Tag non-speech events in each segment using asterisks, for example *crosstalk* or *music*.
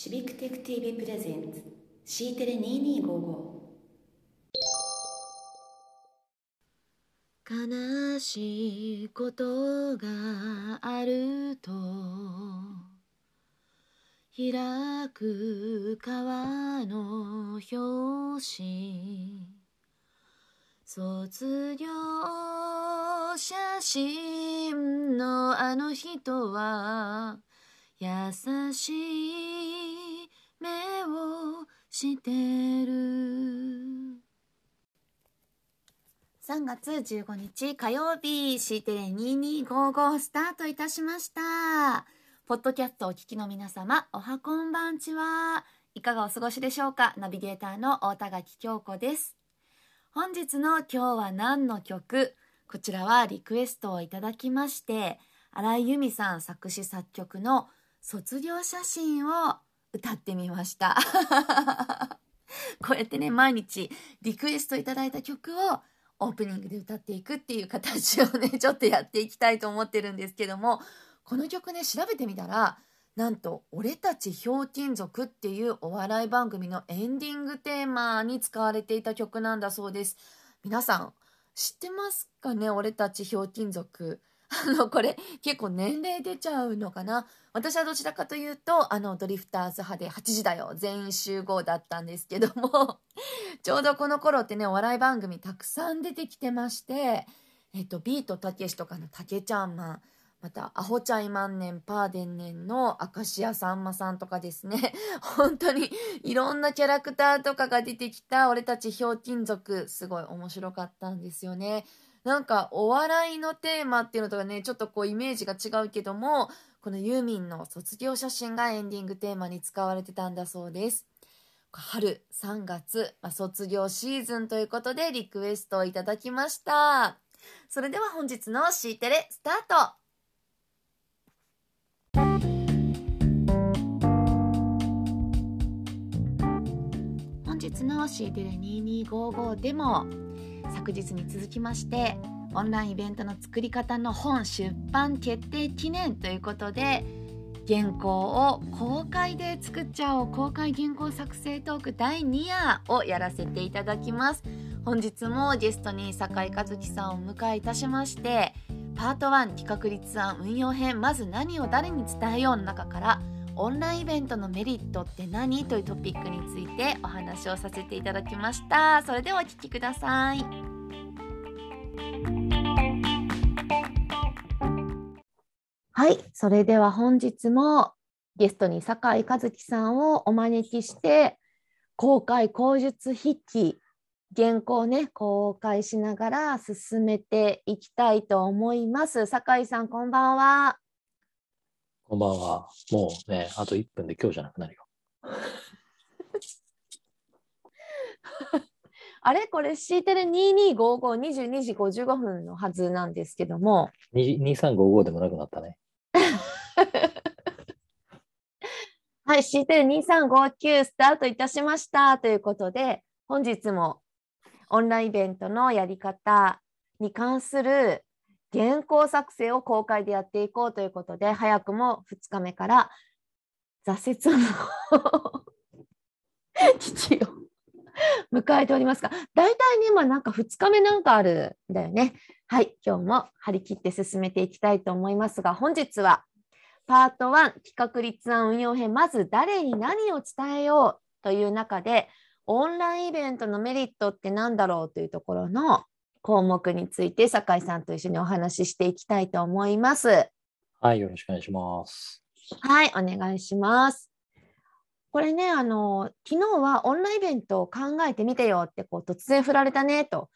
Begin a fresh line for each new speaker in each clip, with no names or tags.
シビックテック TV プレゼンツ C テレ2255
悲しいことがあると開く川の表紙卒業写真のあの人は優しい目をしてる。3月15日火曜日 C テレ2255スタートいたしました。ポッドキャストをお聞きの皆様おはこんばんちは。いかがお過ごしでしょうか？ナビゲーターの大田垣京子です。本日の今日は何の曲？こちらはリクエストをいただきまして新井由美さん作詞作曲の卒業写真を歌ってみました。こうやってね毎日リクエストいただいた曲をオープニングで歌っていくっていう形をねちょっとやっていきたいと思ってるんですけどもこの曲ね調べてみたらなんと「俺たちひょうきん族」っていうお笑い番組のエンディングテーマに使われていた曲なんだそうです。皆さん知ってますかね？俺たちひょうきん族。*laughs* あの、これ結構年齢出ちゃうのかな？私はどちらかというと、あの、ドリフターズ派で8時だよ、全員集合だったんですけども、*laughs* ちょうどこの頃ってね、お笑い番組たくさん出てきてまして、えっと、ビートたけしとかのたけちゃんマン、また、アホチャイ万年パーデンネンの明石家さんまさんとかですね。*laughs* 本当にいろんなキャラクターとかが出てきた俺たちひょうきん族、すごい面白かったんですよね。なんかお笑いのテーマっていうのとかね、ちょっとこうイメージが違うけども、このユーミンの卒業写真がエンディングテーマに使われてたんだそうです。春3月、まあ、卒業シーズンということでリクエストをいただきました。それでは本日の C テレスタート本日の C テレ2255でも昨日に続きましてオンラインイベントの作り方の本出版決定記念ということで原稿を公開で作っちゃおう公開原稿作成トーク第2夜をやらせていただきます。本日もゲストに酒井和樹さんをお迎えいたしましてパート1企画立案運用編まず何を誰に伝えようの中からオンラインイベントのメリットって何？というトピックについてお話をさせていただきました。それではお聴きください。はい。それでは本日もゲストに酒井和樹さんをお招きして公開口述筆記原稿をね公開しながら進めていきたいと思います。酒井さんこんばんは。
こんばんは。もうね、あと1分で今日じゃなくなるよ。*laughs*
あれ？これ C テレ225522時55分のはずなんですけども。
2355でもなくなったね。*laughs*
はい、C テレ2359スタートいたしましたということで、本日もオンラインイベントのやり方に関する原稿作成を公開でやっていこうということで、早くも2日目から挫折の危機を迎えておりますが、大体ね、今なんか2日目なんかあるんだよね。はい、今日も張り切って進めていきたいと思いますが、本日はパート1企画立案運用編、まず誰に何を伝えようという中で、オンラインイベントのメリットって何だろうというところの項目について酒井さんと一緒にお話ししていきたいと思います。
はい、よろしくお願いします。
はい、お願いします。これね、あの昨日はオンラインイベントを考えてみてよってこう突然振られたねと。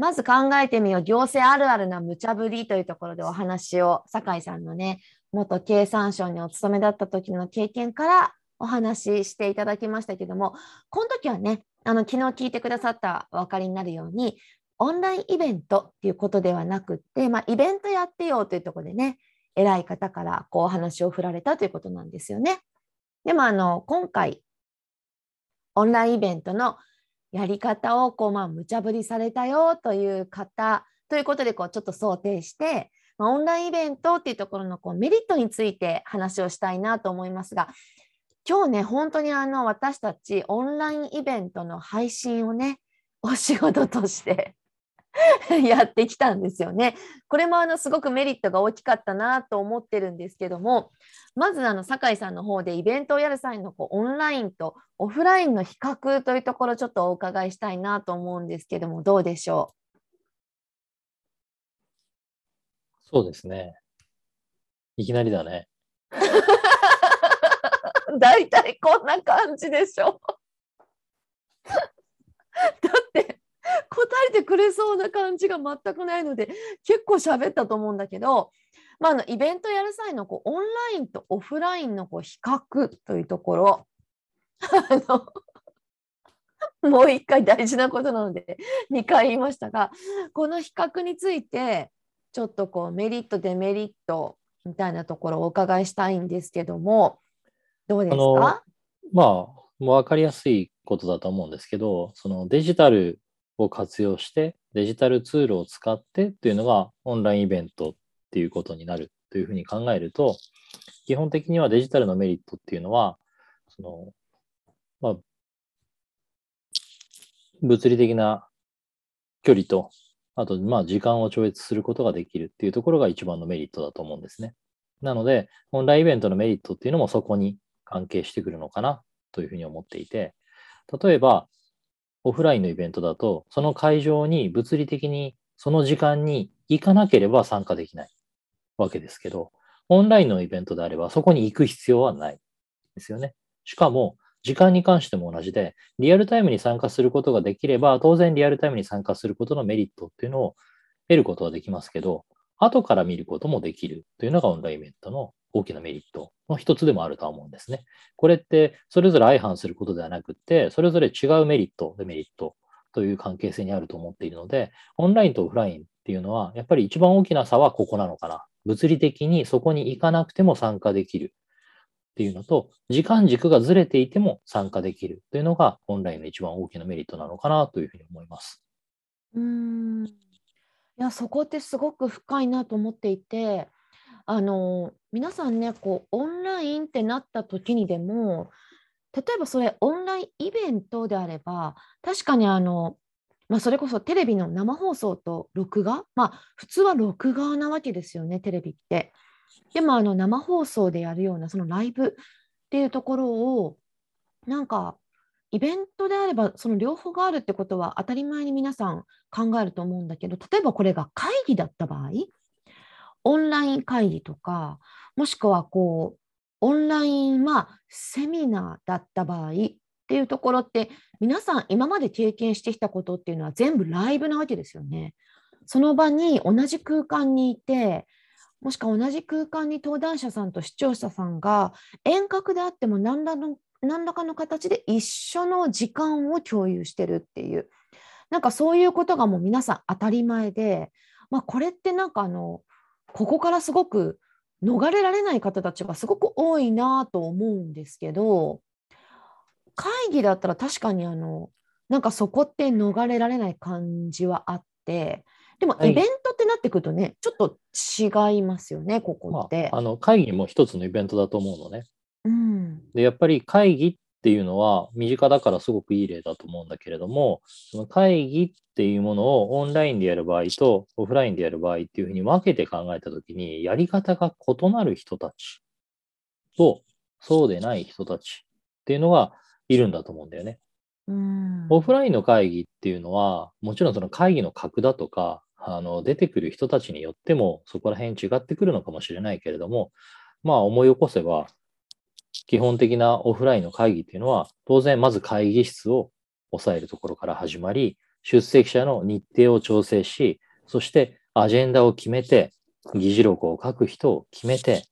まず考えてみよう行政あるあるな無茶ぶりというところでお話を酒井さんのね元経産省にお勤めだった時の経験からお話ししていただきましたけどもこの時はねあの昨日聞いてくださったお分かりになるようにオンラインイベントっていうことではなくって、まあ、イベントやってよというところでね、偉い方からこうお話を振られたということなんですよね。でもあの今回、オンラインイベントのやり方をこう、まあ、無茶ぶりされたよという方ということでこうちょっと想定して、まあ、オンラインイベントっていうところのこうメリットについて話をしたいなと思いますが今日ね、本当にあの私たちオンラインイベントの配信をね、お仕事として *laughs* やってきたんですよね。これもあのすごくメリットが大きかったなと思ってるんですけども、まずあの酒井さんの方でイベントをやる際のこうオンラインとオフラインの比較というところちょっとお伺いしたいなと思うんですけども、どうでしょ
そうですね。いきなりだね。
う *laughs* 大体こんな感じでしょ *laughs* だって答答えてくれそうな感じが全くないので結構喋ったと思うんだけど、まあ、あのイベントやる際のこうオンラインとオフラインのこう比較というところ *laughs* もう一回大事なことなので2回言いましたがこの比較についてちょっとこうメリットデメリットみたいなところをお伺いしたいんですけどもどうですか？
まあ、もう分かりやすいことだと思うんですけど、そのデジタルを活用して、デジタルツールを使ってっていうのがオンラインイベントっていうことになるというふうに考えると、基本的にはデジタルのメリットっていうのは、その、まあ、物理的な距離と、あと、まあ、時間を超越することができるっていうところが一番のメリットだと思うんですね。なので、オンラインイベントのメリットっていうのもそこに関係してくるのかなというふうに思っていて、例えば、オフラインのイベントだと、その会場に物理的にその時間に行かなければ参加できないわけですけど、オンラインのイベントであればそこに行く必要はないですよね。しかも、時間に関しても同じで、リアルタイムに参加することができれば、当然リアルタイムに参加することのメリットっていうのを得ることはできますけど、後から見ることもできるというのがオンラインイベントの大きなメリットの一つでもあるとは思うんですね。これってそれぞれ相反することではなくて、それぞれ違うメリット、デメリットという関係性にあると思っているので、オンラインとオフラインっていうのは、やっぱり一番大きな差はここなのかな。物理的にそこに行かなくても参加できるっていうのと、時間軸がずれていても参加できるというのが、オンラインの一番大きなメリットなのかなというふうに思います。
うんいやそこってすごく深いなと思っていてあの皆さんねこうオンラインってなった時にでも例えばそれオンラインイベントであれば確かにあの、まあ、それこそテレビの生放送と録画？まあ普通は録画なわけですよねテレビって。でもあの生放送でやるようなそのライブっていうところをなんかイベントであればその両方があるってことは当たり前に皆さん考えると思うんだけど例えばこれが会議だった場合オンライン会議とか、もしくはこう、オンライン、まあ、セミナーだった場合っていうところって、皆さん今まで経験してきたことっていうのは全部ライブなわけですよね。その場に同じ空間にいて、もしくは同じ空間に登壇者さんと視聴者さんが遠隔であっても何らの何らかの形で一緒の時間を共有してるっていう、なんかそういうことがもう皆さん当たり前で、まあ、これってなんかあのここからすごく逃れられない方たちがすごく多いなと思うんですけど会議だったら確かにあのなんかそこって逃れられない感じはあってでもイベントってなってくるとね、はい、ちょっと違いますよねここって、
まあ、あの会議も一つのイベントだと思うのね。
うん、
でやっぱり会議っっていうのは身近だからすごくいい例だと思うんだけれども、その会議っていうものをオンラインでやる場合とオフラインでやる場合っていうふうに分けて考えたときに、やり方が異なる人たちと、そうでない人たちっていうのがいるんだと思うんだよね。
うん
オフラインの会議っていうのは、もちろんその会議の格だとか、あの出てくる人たちによってもそこら辺違ってくるのかもしれないけれども、まあ思い起こせば、基本的なオフラインの会議っていうのは、当然まず会議室を抑えるところから始まり、出席者の日程を調整し、そしてアジェンダを決めて、議事録を書く人を決めて、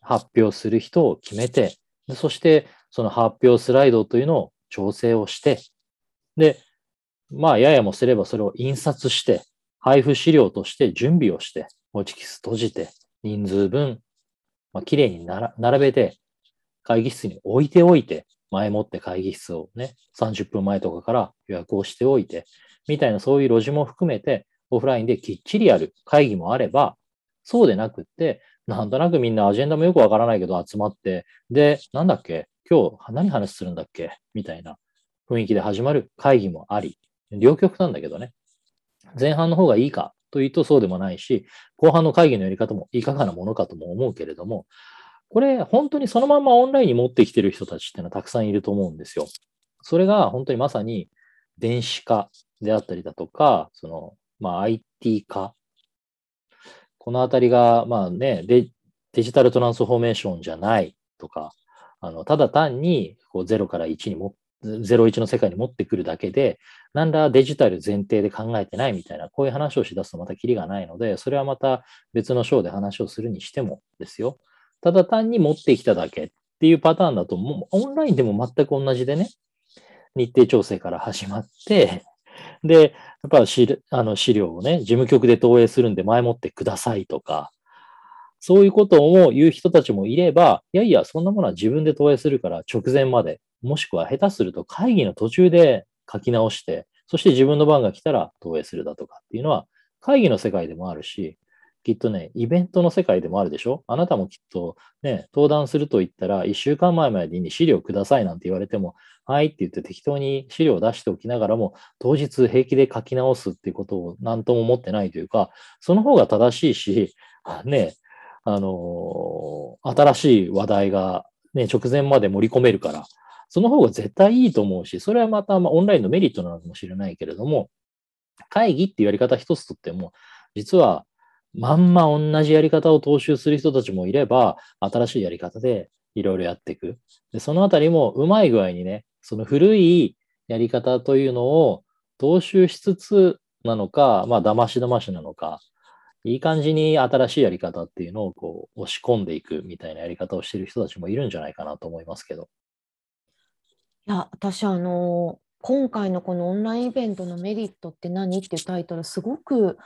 発表する人を決めて、そしてその発表スライドというのを調整をして、で、まあ、ややもすればそれを印刷して、配布資料として準備をして、持ちキス閉じて、人数分、まあ、綺麗に並べて、会議室に置いておいて、前もって会議室をね、30分前とかから予約をしておいて、みたいなそういう路地も含めて、オフラインできっちりやる会議もあれば、そうでなくって、なんとなくみんなアジェンダもよくわからないけど集まって、で、なんだっけ今日何話するんだっけみたいな雰囲気で始まる会議もあり、両極なんだけどね。前半の方がいいかというとそうでもないし、後半の会議のやり方もいかがなものかとも思うけれども、これ本当にそのままオンラインに持ってきてる人たちっていうのはたくさんいると思うんですよ。それが本当にまさに電子化であったりだとか、その、まあ IT 化。このあたりが、まあねデ、ジタルトランスフォーメーションじゃないとか、あの、ただ単にこう0から1にも、01の世界に持ってくるだけで、何らデジタル前提で考えてないみたいな、こういう話をしだすとまたキリがないので、それはまた別の章で話をするにしてもですよ。ただ単に持ってきただけっていうパターンだと、もうオンラインでも全く同じでね、日程調整から始まって、*laughs* で、やっぱ資あの資料をね、事務局で投影するんで前もってくださいとか、そういうことを言う人たちもいれば、いやいや、そんなものは自分で投影するから直前まで、もしくは下手すると会議の途中で書き直して、そして自分の番が来たら投影するだとかっていうのは、会議の世界でもあるし、きっとね、イベントの世界でもあるでしょ？あなたもきっとね、登壇すると言ったら、1週間前までに資料くださいなんて言われても、はいって言って適当に資料を出しておきながらも、当日平気で書き直すっていうことを何とも思ってないというか、その方が正しいし、*laughs* ね、あのー、新しい話題がね、直前まで盛り込めるから、その方が絶対いいと思うし、それはまた、まあ、オンラインのメリットなのかもしれないけれども、会議っていうやり方一つとっても、実はまんま同じやり方を踏襲する人たちもいれば、新しいやり方でいろいろやっていく。で、そのあたりもうまい具合にね、その古いやり方というのを踏襲しつつなのか、まあ、騙し騙しなのか、いい感じに新しいやり方っていうのをこう押し込んでいくみたいなやり方をしている人たちもいるんじゃないかなと思いますけど。
いや、私、あの、今回のこのオンラインイベントのメリットって何？っていうタイトル、すごく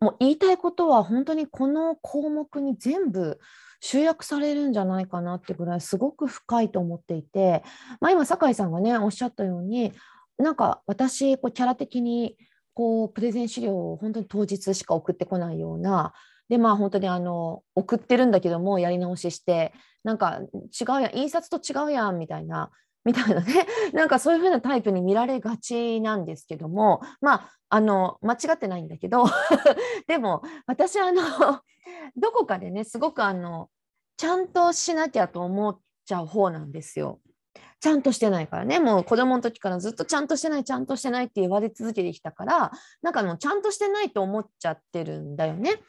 もう言いたいことは本当にこの項目に全部集約されるんじゃないかなってぐらいすごく深いと思っていて、まあ、今酒井さんがねおっしゃったようになんか私こうキャラ的にこうプレゼン資料を本当に当日しか送ってこないようなでまあ本当にあの送ってるんだけどもやり直ししてなんか違うやん印刷と違うやんみたいなみたいなね *laughs* なんかそういう風なタイプに見られがちなんですけどもまああの間違ってないんだけど *laughs* でも私あの *laughs* どこかでねすごくあのちゃんとしなきゃと思っちゃう方なんですよ。ちゃんとしてないからねもう子供の時からずっとちゃんとしてないちゃんとしてないって言われ続けてきたからなんかもうちゃんとしてないと思っちゃってるんだよね。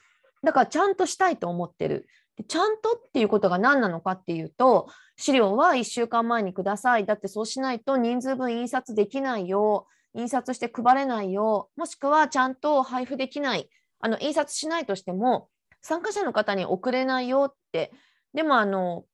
だからちゃんとしたいと思ってる。ちゃんとっていうことが何なのかっていうと資料は1週間前にください。だってそうしないと人数分印刷できないよ。印刷して配れないよ。もしくはちゃんと配布できない。あの印刷しないとしても参加者の方に送れないよって。でもあの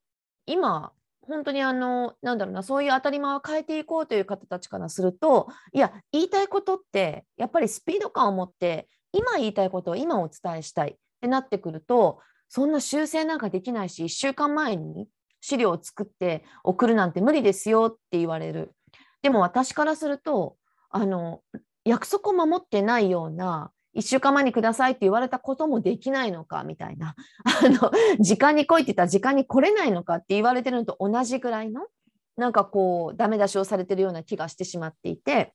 今本当にあのなんだろうなそういう当たり前を変えていこうという方たちからするといや言いたいことってやっぱりスピード感を持って今言いたいことを今お伝えしたいってなってくるとそんな修正なんかできないし1週間前に資料を作って送るなんて無理ですよって言われる。でも私からするとあの約束を守ってないような1週間前にくださいって言われたこともできないのかみたいな。*laughs* あの時間に来いって言ったら時間に来れないのかって言われてるのと同じぐらいのなんかこうダメ出しをされてるような気がしてしまっていて。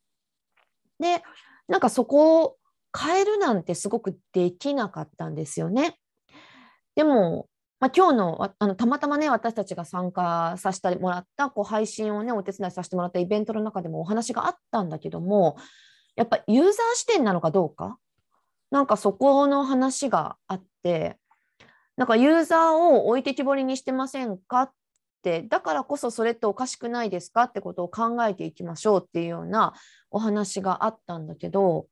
でなんかそこを変えるなんてすごくできなかったんですよね。でも、まあ、今日のあのたまたまね私たちが参加させてもらったこう配信をねお手伝いさせてもらったイベントの中でもお話があったんだけどもやっぱユーザー視点なのかどうか？なんかそこの話があってなんかユーザーを置いてきぼりにしてませんかってだからこそそれっておかしくないですかってことを考えていきましょうっていうようなお話があったんだけど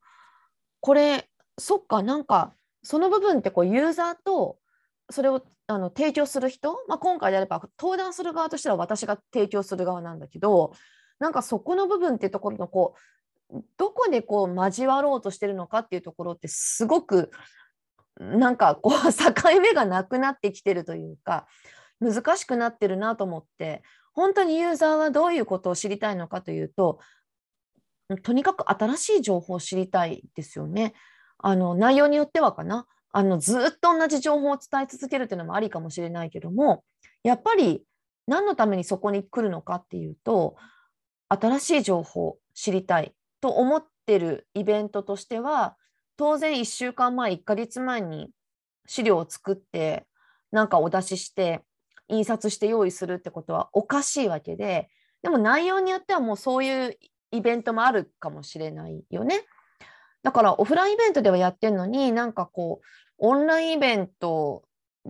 これそっかなんかその部分ってこうユーザーとそれをあの提供する人、まあ、今回であれば登壇する側としては私が提供する側なんだけどなんかそこの部分っていうところのこうどこでこう交わろうとしてるのかっていうところってすごくなんかこう境目がなくなってきてるというか難しくなってるなと思って本当にユーザーはどういうことを知りたいのかというととにかく新しい情報を知りたいですよね。あの内容によってはかなあのずっと同じ情報を伝え続けるというのもありかもしれないけどもやっぱり何のためにそこに来るのかっていうと新しい情報を知りたいと思ってるイベントとしては当然1週間前1ヶ月前に資料を作ってなんかお出しして印刷して用意するってことはおかしいわけででも内容によってはもうそういうイベントもあるかもしれないよね。だからオフラインイベントではやってるのになんかこうオンラインイベント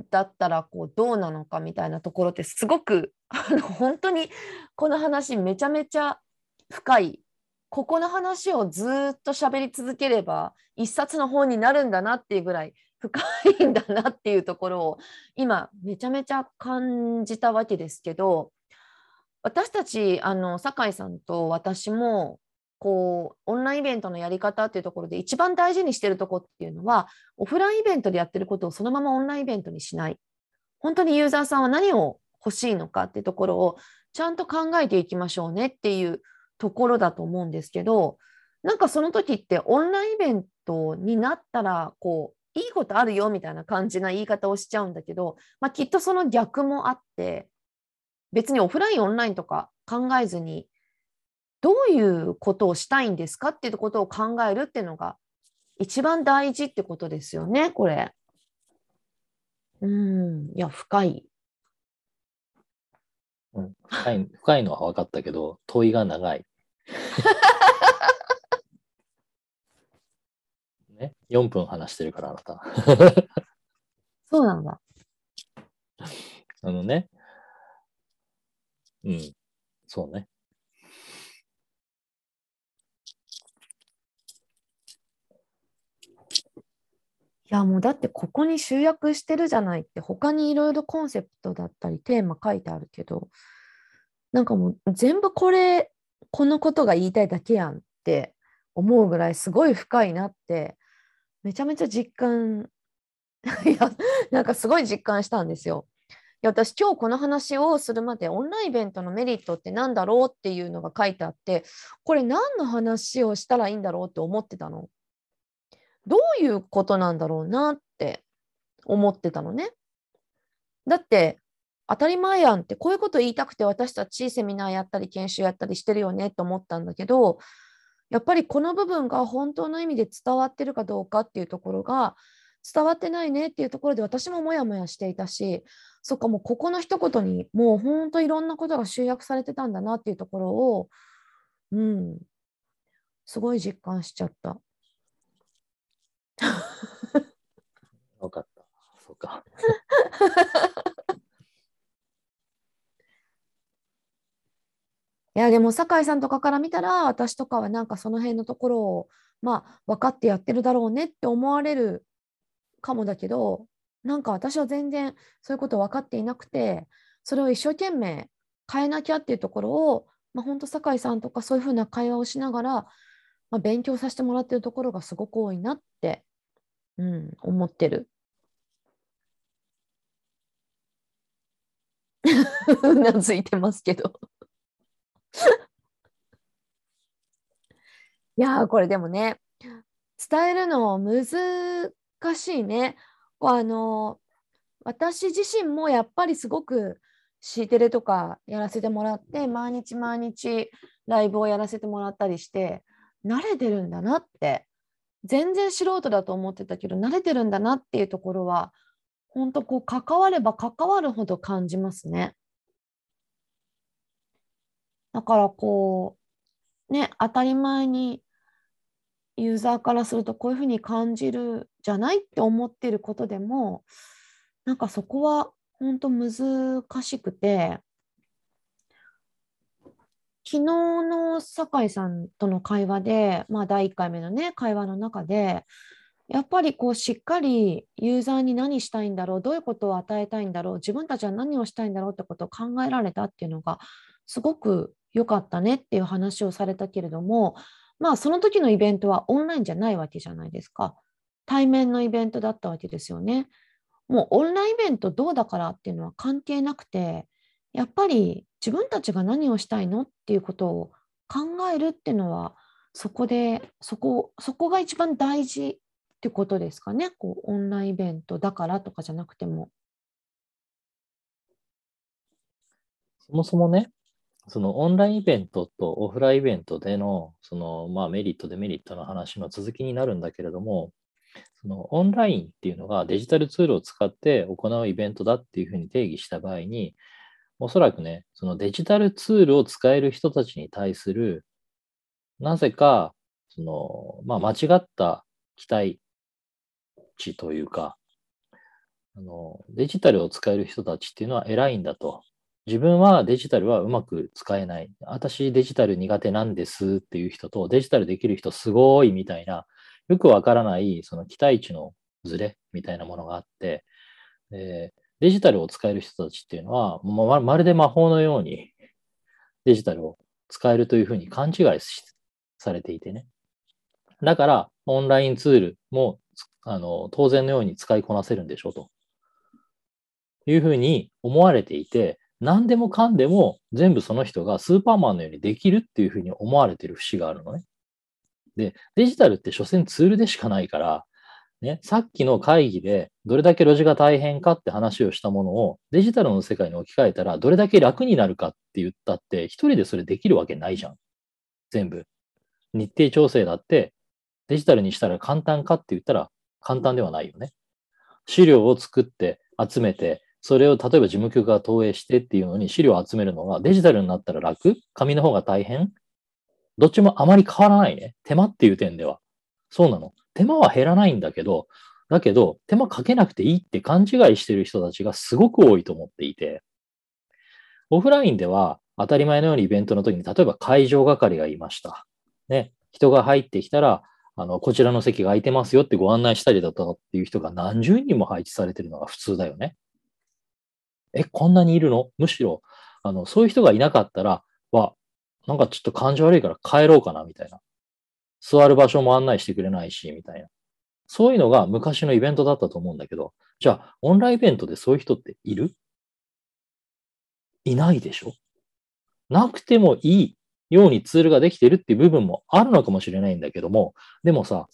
だったらこうどうなのかみたいなところってすごくあの本当にこの話めちゃめちゃ深い。ここの話をずっと喋り続ければ一冊の本になるんだなっていうぐらい深いんだなっていうところを今めちゃめちゃ感じたわけですけど私たちあの酒井さんと私もこうオンラインイベントのやり方っていうところで一番大事にしてるとこっていうのはオフラインイベントでやってることをそのままオンラインイベントにしない。本当にユーザーさんは何を欲しいのかっていうところをちゃんと考えていきましょうねっていうところだと思うんですけどなんかその時ってオンラインイベントになったらこういいことあるよみたいな感じな言い方をしちゃうんだけど、まあ、きっとその逆もあって別にオフラインオンラインとか考えずにどういうことをしたいんですかっていうことを考えるっていうのが一番大事ってことですよねこれ。うんいや深い。
うん、深い深いのは分かったけど、問いが長い。*laughs* ね、4分話してるから、あなた。
そうなんだ。
あのね。うん。そうね。
やもうだってここに集約してるじゃないって他にいろいろコンセプトだったりテーマ書いてあるけどなんかもう全部これこのことが言いたいだけやんって思うぐらいすごい深いなってめちゃめちゃ実感 *laughs* いやなんかすごい実感したんですよ。いや私今日この話をするまでオンラインイベントのメリットって何だろうっていうのが書いてあってこれ何の話をしたらいいんだろうって思ってたの。どういうことなんだろうなって思ってたのね。だって当たり前やんってこういうこと言いたくて私たちセミナーやったり研修やったりしてるよねと思ったんだけどやっぱりこの部分が本当の意味で伝わってるかどうかっていうところが伝わってないねっていうところで私もモヤモヤしていたしそっかもうここの一言にもう本当いろんなことが集約されてたんだなっていうところをうんすごい実感しちゃった。
分かった。そうか。
いやでも酒井さんとかから見たら私とかはなんかその辺のところをまあ分かってやってるだろうねって思われるかもだけどなんか私は全然そういうこと分かっていなくてそれを一生懸命変えなきゃっていうところを、まあ、本当酒井さんとかそういうふうな会話をしながら、まあ、勉強させてもらってるところがすごく多いなって、うん、思ってる。うなずいてますけど。いやーこれでもね伝えるの難しいね。あの私自身もやっぱりすごく C テレとかやらせてもらって毎日毎日ライブをやらせてもらったりして慣れてるんだなって全然素人だと思ってたけど慣れてるんだなっていうところは本当こう関われば関わるほど感じますね。だからこうね当たり前にユーザーからするとこういうふうに感じるじゃないって思ってることでもなんかそこは本当難しくて昨日の酒井さんとの会話で、まあ、第1回目のね会話の中でやっぱりこうしっかりユーザーに何したいんだろうどういうことを与えたいんだろう自分たちは何をしたいんだろうってことを考えられたっていうのがすごく良かったねっていう話をされたけれどもまあその時のイベントはオンラインじゃないわけじゃないですか。対面のイベントだったわけですよね。もうオンラインイベントどうだからっていうのは関係なくてやっぱり自分たちが何をしたいのっていうことを考えるっていうのはそこでそこそこが一番大事ってことですかねこうオンラインイベントだからとかじゃなくても。
そもそもね、そのオンラインイベントとオフラインイベントでの、そのまあメリット、デメリットの話の続きになるんだけれども、そのオンラインっていうのがデジタルツールを使って行うイベントだっていうふうに定義した場合に、おそらくね、そのデジタルツールを使える人たちに対する、なぜか、その、まあ間違った期待値というか、あの、デジタルを使える人たちっていうのは偉いんだと。自分はデジタルはうまく使えない。私デジタル苦手なんですっていう人と、デジタルできる人すごいみたいな、よくわからないその期待値のズレみたいなものがあって、デジタルを使える人たちっていうのは、ままるで魔法のようにデジタルを使えるというふうに勘違いされていてね。だから、オンラインツールもあの当然のように使いこなせるんでしょうと。いうふうに思われていて、何でもかんでも全部その人がスーパーマンのようにできるっていうふうに思われてる節があるのね。で、デジタルって所詮ツールでしかないから、ね、さっきの会議でどれだけロジが大変かって話をしたものをデジタルの世界に置き換えたらどれだけ楽になるかって言ったって一人でそれできるわけないじゃん。全部。日程調整だってデジタルにしたら簡単かって言ったら簡単ではないよね。資料を作って集めてそれを例えば事務局が投影してっていうのに資料を集めるのがデジタルになったら楽？紙の方が大変？どっちもあまり変わらないね。手間っていう点では。そうなの。手間は減らないんだけど、だけど、手間かけなくていいって勘違いしてる人たちがすごく多いと思っていて、オフラインでは当たり前のようにイベントの時に、例えば会場係がいました。ね。人が入ってきたら、あの、こちらの席が空いてますよってご案内したりだとかっていう人が何十人も配置されてるのが普通だよね。え、こんなにいるの？むしろ、あの、そういう人がいなかったら、わ、なんかちょっと感じ悪いから帰ろうかな、みたいな。座る場所も案内してくれないし、みたいな。そういうのが昔のイベントだったと思うんだけど、じゃあ、オンラインイベントでそういう人っている？いないでしょ？なくてもいいようにツールができてるっていう部分もあるのかもしれないんだけども、でもさ、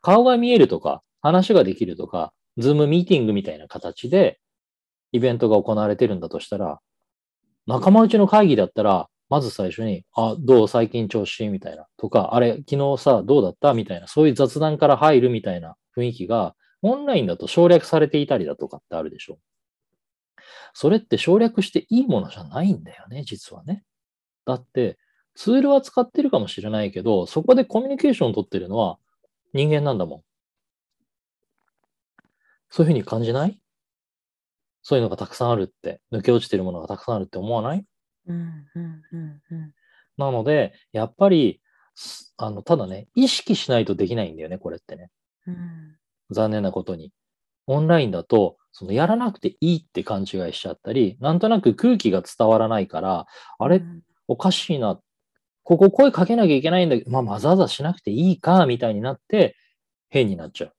顔が見えるとか、話ができるとか、ズームミーティングみたいな形でイベントが行われてるんだとしたら、仲間内の会議だったら、まず最初に、あ、どう最近調子？みたいな。とか、あれ、昨日さ、どうだった？みたいな。そういう雑談から入るみたいな雰囲気が、オンラインだと省略されていたりだとかってあるでしょ。それって省略していいものじゃないんだよね、実はね。だって、ツールは使ってるかもしれないけど、そこでコミュニケーションを取ってるのは人間なんだもん。そういうふうに感じない？そういうのがたくさんあるって、抜け落ちてるものがたくさんあるって思わない？
うんうんうんうん
なので、やっぱり、あの、ただね、意識しないとできないんだよね、これってね。
うん
残念なことに。オンラインだと、そのやらなくていいって勘違いしちゃったり、なんとなく空気が伝わらないから、あれ、
うん
おかしいな。ここ声かけなきゃいけないんだけど、まあ、わざわざしなくていいか、みたいになって、変になっちゃう。っ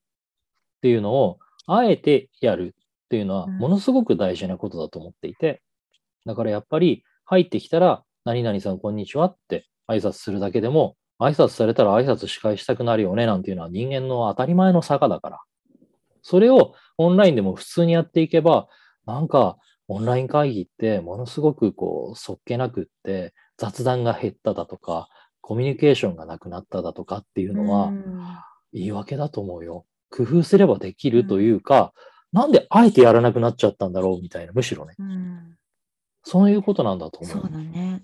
ていうのを、あえてやるっていうのは、
うん
ものすごく大事なことだと思っていて、だからやっぱり、入ってきたら、何々さん、こんにちはって挨拶するだけでも、挨拶されたら挨拶し返したくなるよね、なんていうのは人間の当たり前の坂だから。それをオンラインでも普通にやっていけば、なんか、オンライン会議ってものすごくこう、そっけなくって、雑談が減っただとか、コミュニケーションがなくなっただとかっていうのは、
うん
言い訳だと思うよ。工夫すればできるというか、なんであえてやらなくなっちゃったんだろうみたいな、むしろね。
うん
そういうことなんだと思う。
そうだね。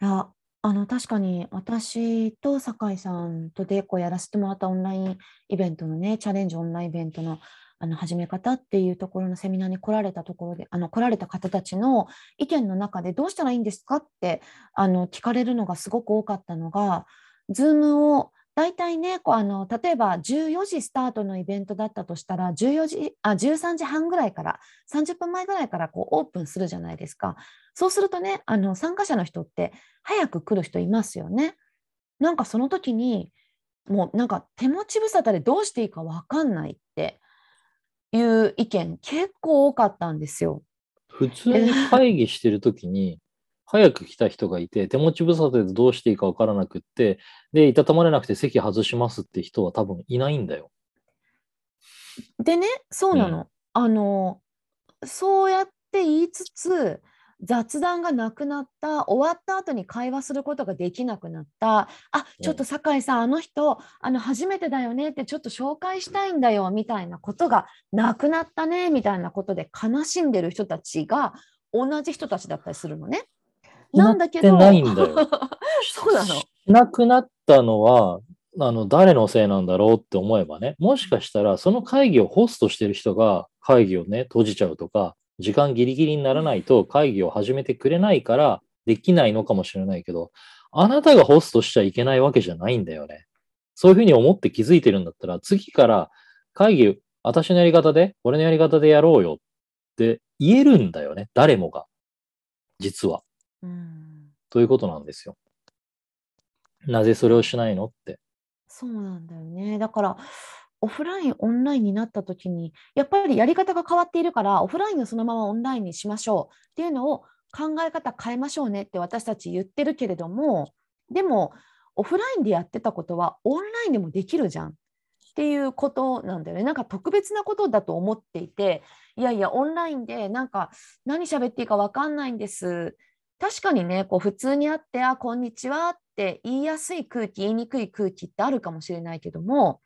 いや、あの、確かに私と酒井さんとでこうやらせてもらったオンラインイベントのね、チャレンジオンラインイベントのあの始め方っていうところのセミナーに来られたところで、あの来られた方たちの意見の中でどうしたらいいんですかってあの聞かれるのがすごく多かったのが、ズームを大体ね、こうあの例えば14時スタートのイベントだったとしたら、14時あ13時半ぐらいから、30分前ぐらいからこうオープンするじゃないですか。そうするとね、あの参加者の人って早く来る人いますよね。なんかその時に、もうなんか手持ち無沙汰でどうしていいか分かんないっていう意見結構多かったんですよ。
普通に会議してるときに、早く来た人がいて、手持ち無沙汰でどうしていいかわからなくって、で、いたたまれなくて席外しますって人は多分いないんだよ。
でね、そうなの。あの、そうやって言いつつ、雑談がなくなった終わった後に会話することができなくなったあちょっと酒井さん、あの人あの初めてだよねってちょっと紹介したいんだよみたいなことがなくなったねみたいなことで悲しんでる人たちが同じ人たちだったりするのね。なんだけど
ないんだよ
そうなの？
しなくなったのは、あの、誰のせいなんだろうって思えばね、もしかしたらその会議をホストしてる人が会議をね、閉じちゃうとか、時間ギリギリにならないと会議を始めてくれないからできないのかもしれないけど、あなたがホストしちゃいけないわけじゃないんだよね。そういうふうに思って気づいてるんだったら、次から会議、私のやり方で、俺のやり方でやろうよって言えるんだよね。誰もが。実は。
うん
ということなんですよ。なぜそれをしないのって。
そうなんだよね。だから、オフライン、オンラインになった時に、やっぱりやり方が変わっているから、オフラインをそのままオンラインにしましょうっていうのを考え方変えましょうねって私たち言ってるけれども、でも、オフラインでやってたことはオンラインでもできるじゃんっていうことなんだよね。なんか特別なことだと思っていて、いやいや、オンラインでなんか何喋っていいか分かんないんです。確かにね、こう普通に会って、あ、こんにちはって言いやすい空気、言いにくい空気ってあるかもしれないけども、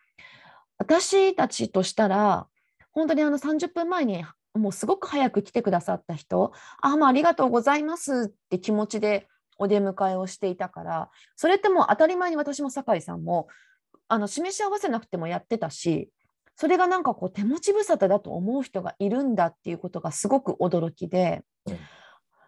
私たちとしたら、本当にあの30分前にもうすごく早く来てくださった人、あ、まあ、ありがとうございますって気持ちでお出迎えをしていたから、それってもう当たり前に私も酒井さんも、あの示し合わせなくてもやってたし、それがなんかこう手持ち無沙汰だと思う人がいるんだっていうことがすごく驚きで、
うん。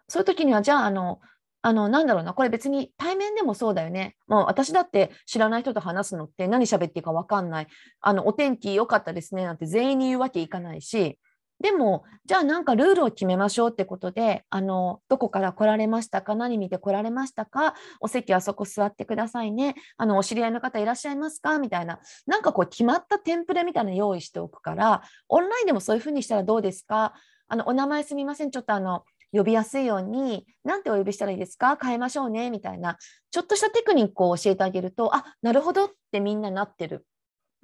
そういう時にはじゃああのあのなんだろうなこれ別に対面でもそうだよね。もう私だって知らない人と話すのって何喋っていいか分かんない。あのお天気良かったですねなんて全員に言うわけいかないし。でもじゃあなんかルールを決めましょうってことであのどこから来られましたか？何見て来られましたか？お席あそこ座ってくださいね。あのお知り合いの方いらっしゃいますか？みたいな。なんかこう決まったテンプレみたいなの用意しておくからオンラインでもそういうふうにしたらどうですか？あのお名前すみません。ちょっとあの呼びやすいように、なんてお呼びしたらいいですか？変えましょうねみたいな、ちょっとしたテクニックを教えてあげると、あなるほどってみんななってる。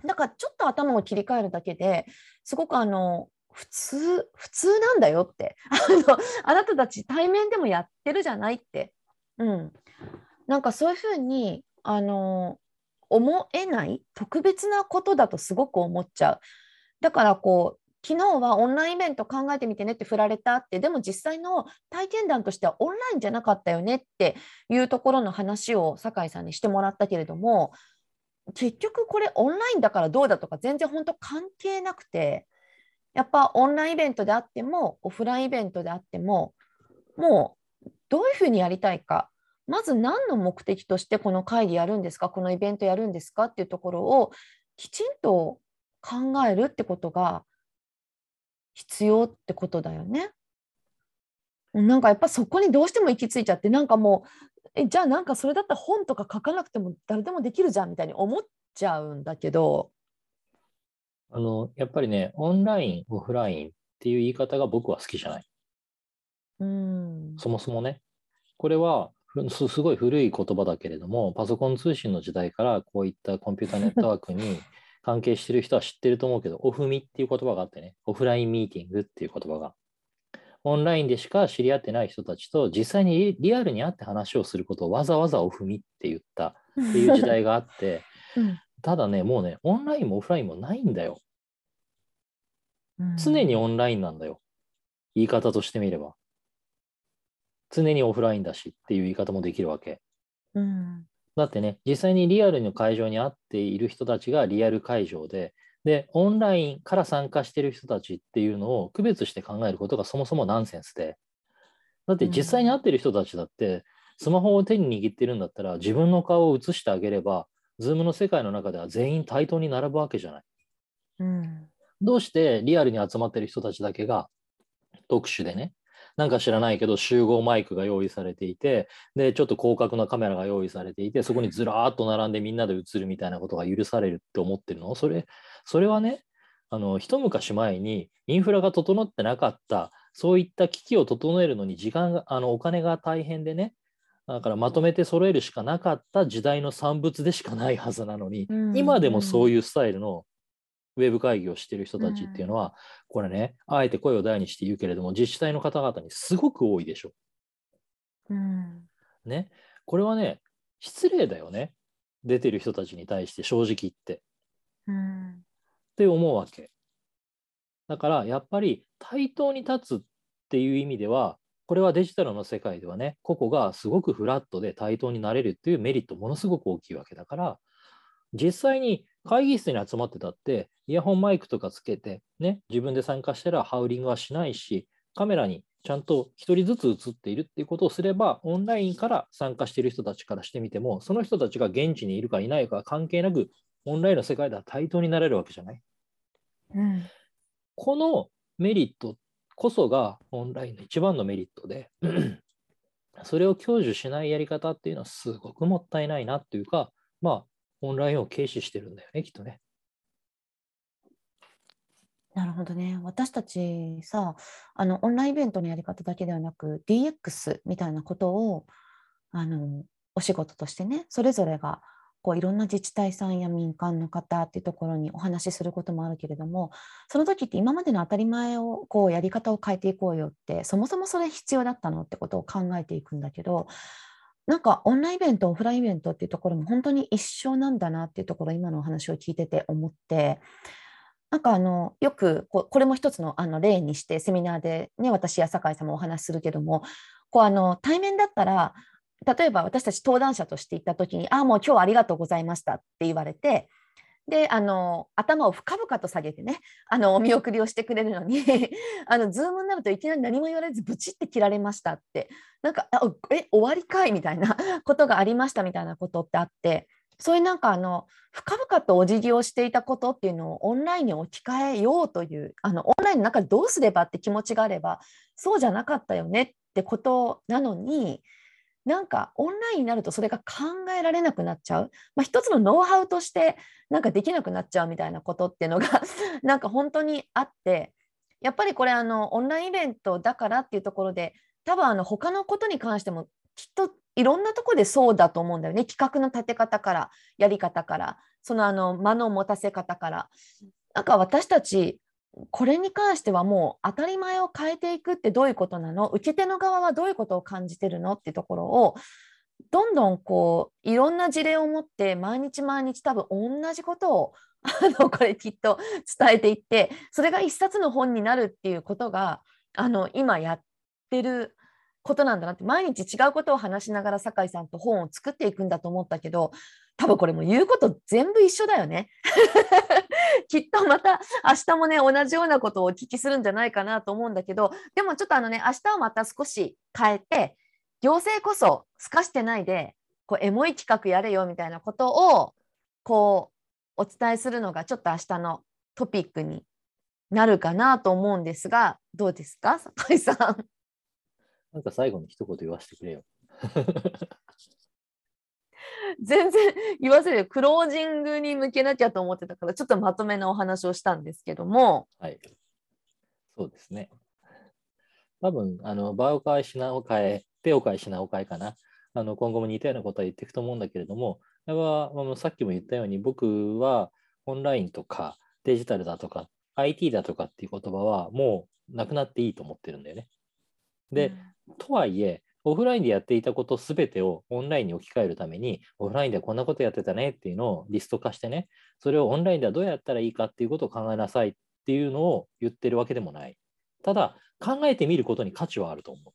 だからちょっと頭を切り替えるだけですごくあの普通普通なんだよって *laughs* あのあなたたち対面でもやってるじゃないって、うん、なんかそういうふうにあの思えない特別なことだとすごく思っちゃう。だからこう昨日はオンラインイベント考えてみてねって振られたってでも実際の体験談としてはオンラインじゃなかったよねっていうところの話を酒井さんにしてもらったけれども結局これオンラインだからどうだとか全然本当関係なくてやっぱオンラインイベントであってもオフラインイベントであってももうどういうふうにやりたいかまず何の目的としてこの会議やるんですかこのイベントやるんですかっていうところをきちんと考えるってことが必要ってことだよね。なんかやっぱそこにどうしても行き着いちゃってなんかもうえじゃあなんかそれだったら本とか書かなくても誰でもできるじゃんみたいに思っちゃうんだけど。
あの、やっぱりね、オンライン、オフラインっていう言い方が僕は好きじゃない。
うん
そもそもね。これは、*laughs* すごい古い言葉だけれども、パソコン通信の時代からこういったコンピュータネットワークに関係してる人は知ってると思うけど、オフミっていう言葉があってね、オフラインミーティングっていう言葉が。オンラインでしか知り合ってない人たちと実際にリリアルに会って話をすることをわざわざオフミって言ったっていう時代があって、*laughs*
うん
ただね、もうね、オンラインもオフラインもないんだよ。
うん
常にオンラインなんだよ。言い方としてみれば。常にオフラインだしっていう言い方もできるわけ。
うん
だってね、実際にリアルの会場に会っている人たちがリアル会場で、で、オンラインから参加している人たちっていうのを区別して考えることがそもそもナンセンスで。だって実際に会ってる人たちだって、スマホを手に握ってるんだったら自分の顔を映してあげれば、 Zoom の世界の中では全員対等に並ぶわけじゃない。
うん
どうしてリアルに集まってる人たちだけが特殊でね、なんか知らないけど集合マイクが用意されていて、で、ちょっと広角なカメラが用意されていて、そこにずらーっと並んでみんなで映るみたいなことが許されるって思ってるの？それ、それはね、あの、一昔前にインフラが整ってなかった、そういった機器を整えるのに時間が、あの、お金が大変でね、だからまとめて揃えるしかなかった時代の産物でしかないはずなのに、
うん。
今でもそういうスタイルのウェブ会議をしてる人たちっていうのは、これね、あえて声を大にして言うけれども、自治体の方々にすごく多いでしょ。
うん
ね。これはね、失礼だよね。出てる人たちに対して正直言って。
うん
って思うわけ。だからやっぱり対等に立つっていう意味では、これはデジタルの世界ではね、個々がすごくフラットで対等になれるっていうメリットものすごく大きいわけだから、実際に会議室に集まってたって、イヤホンマイクとかつけて、ね、自分で参加したらハウリングはしないし、カメラにちゃんと一人ずつ映っているっていうことをすれば、オンラインから参加している人たちからしてみても、その人たちが現地にいるかいないか関係なく、オンラインの世界では対等になれるわけじゃない。
うん。
このメリットこそがオンラインの一番のメリットで、*clears throat* それを享受しないやり方っていうのはすごくもったいないなっていうか、まあ、オンラインを軽視してるんだよね、きっとね。
なるほどね。私たちさ、あのオンラインイベントのやり方だけではなく DX みたいなことをあのお仕事としてね、それぞれがこういろんな自治体さんや民間の方っていうところにお話しすることもあるけれども、その時って今までの当たり前をこうやり方を変えていこうよって、そもそもそれ必要だったのってことを考えていくんだけど、なんかオンラインイベント、オフラインイベントっていうところも本当に一緒なんだなっていうところ、今のお話を聞いてて思って、なんかあのよくここれも一つのあの例にしてセミナーで、ね、私や酒井さんもお話しするけどもこうあの対面だったら例えば私たち登壇者として行った時に「ああもう今日はありがとうございました」って言われてであの頭を深々と下げてねあのお見送りをしてくれるのに *laughs* あのズームになるといきなり何も言われずブチって切られましたってなんかあえ終わりかい？みたいな *laughs* ことがありましたみたいなことってあってそういうなんかあの深々とお辞儀をしていたことっていうのをオンラインに置き換えようというあのオンラインの中でどうすればって気持ちがあればそうじゃなかったよねってことなのになんかオンラインになるとそれが考えられなくなっちゃう、まあ、一つのノウハウとしてなんかできなくなっちゃうみたいなことっていうのが *laughs* なんか本当にあってやっぱりこれあのオンラインイベントだからっていうところで多分あの他のことに関してもきっといろんなところでそうだと思うんだよね。企画の立て方からやり方からそのあの間の持たせ方から。なんか私たちこれに関してはもう当たり前を変えていくってどういうことなの？受け手の側はどういうことを感じてるのってところをどんどんこういろんな事例を持って毎日毎日多分同じことを *laughs* あのこれきっと伝えていってそれが一冊の本になるっていうことがあの今やってることなんだなって毎日違うことを話しながら酒井さんと本を作っていくんだと思ったけど多分これも言うこと全部一緒だよね。*laughs* きっとまた明日もね同じようなことをお聞きするんじゃないかなと思うんだけどでもちょっとあのね明日はまた少し変えて行政こそすかしてないでこうエモい企画やれよみたいなことをこうお伝えするのがちょっと明日のトピックになるかなと思うんですがどうですか酒井さん。
なんか最後に一言言わせてくれよ。*laughs*
全然言わせるよクロージングに向けなきゃと思ってたからちょっとまとめのお話をしたんですけども
はい。そうですね。多分、あの、場を変え、品を変え、手を変え、品を変えかな。あの、今後も似たようなことは言っていくと思うんだけれども、これは、あのさっきも言ったように、僕はオンラインとかデジタルだとか IT だとかっていう言葉はもうなくなっていいと思ってるんだよね。で、とはいえ、オフラインでやっていたことすべてをオンラインに置き換えるために、オフラインではこんなことやってたねっていうのをリスト化してね、それをオンラインではどうやったらいいかっていうことを考えなさいっていうのを言ってるわけでもない。ただ、考えてみることに価値はあると思う。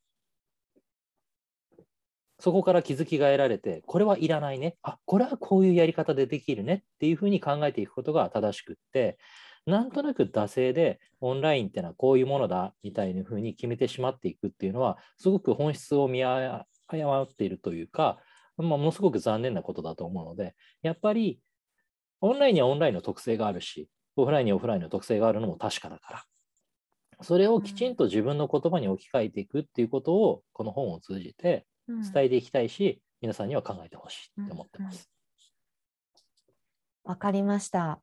そこから気づきが得られて、これはいらないね。あ、これはこういうやり方でできるねっていうふうに考えていくことが正しくって、なんとなく惰性でオンラインってのはこういうものだみたいなふうに決めてしまっていくっていうのは、すごく本質を見誤っているというか、まあ、ものすごく残念なことだと思うので、やっぱりオンラインにはオンラインの特性があるし、オフラインにはオフラインの特性があるのも確かだから、それをきちんと自分の言葉に置き換えていくっていうことを、この本を通じて伝えていきたいし、皆さんには考えてほしいって思ってます。
わかりました。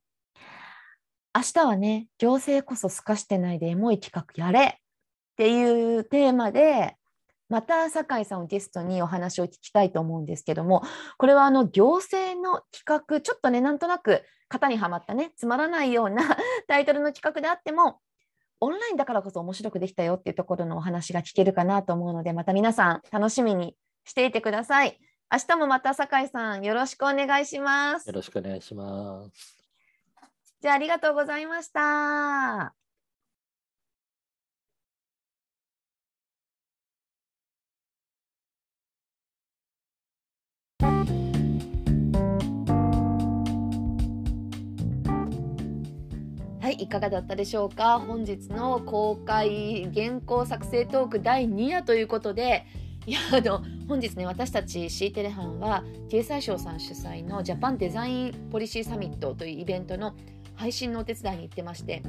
明日はね、行政こそ透かしてないでエモい企画やれっていうテーマで、また酒井さんをゲストにお話を聞きたいと思うんですけども、これはあの行政の企画、ちょっとね、なんとなく型にはまったね、つまらないような *laughs* タイトルの企画であっても、
オンラインだからこそ面白くできたよっていうところのお話が聞けるかなと思うので、また皆さん楽しみにしていてください。明日もまた酒井さんよろしくお願いします
よ。ろしくお願いします。
じゃあありがとうございました。
はい、いかがだったでしょうか？本日の公開原稿作成トーク第2夜ということでいやあの本日ね私たち C テレ班は経済省さん主催のジャパンデザインポリシーサミットというイベントの配信のお手伝いに行ってまして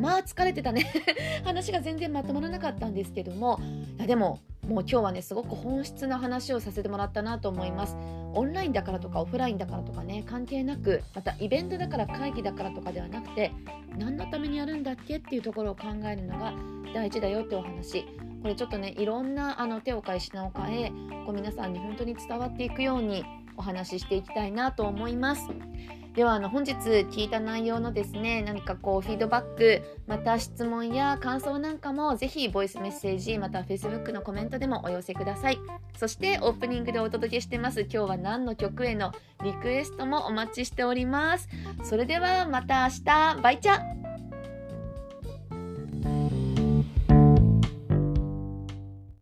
まあ疲れてたね。*laughs* 話が全然まとまらなかったんですけどもいやでももう今日はねすごく本質な話をさせてもらったなと思います。オンラインだからとかオフラインだからとかね関係なくまたイベントだから会議だからとかではなくて何のためにやるんだっけっていうところを考えるのが大事だよってお話。これちょっとねいろんなあの手を変え品を変えこう皆さんに本当に伝わっていくようにお話ししていきたいなと思います。ではあの本日聞いた内容のですね何かこうフィードバックまた質問や感想なんかもぜひボイスメッセージまた Facebook のコメントでもお寄せください。そしてオープニングでお届けしてます今日は何の曲へのリクエストもお待ちしております。それではまた明日。バイチャ。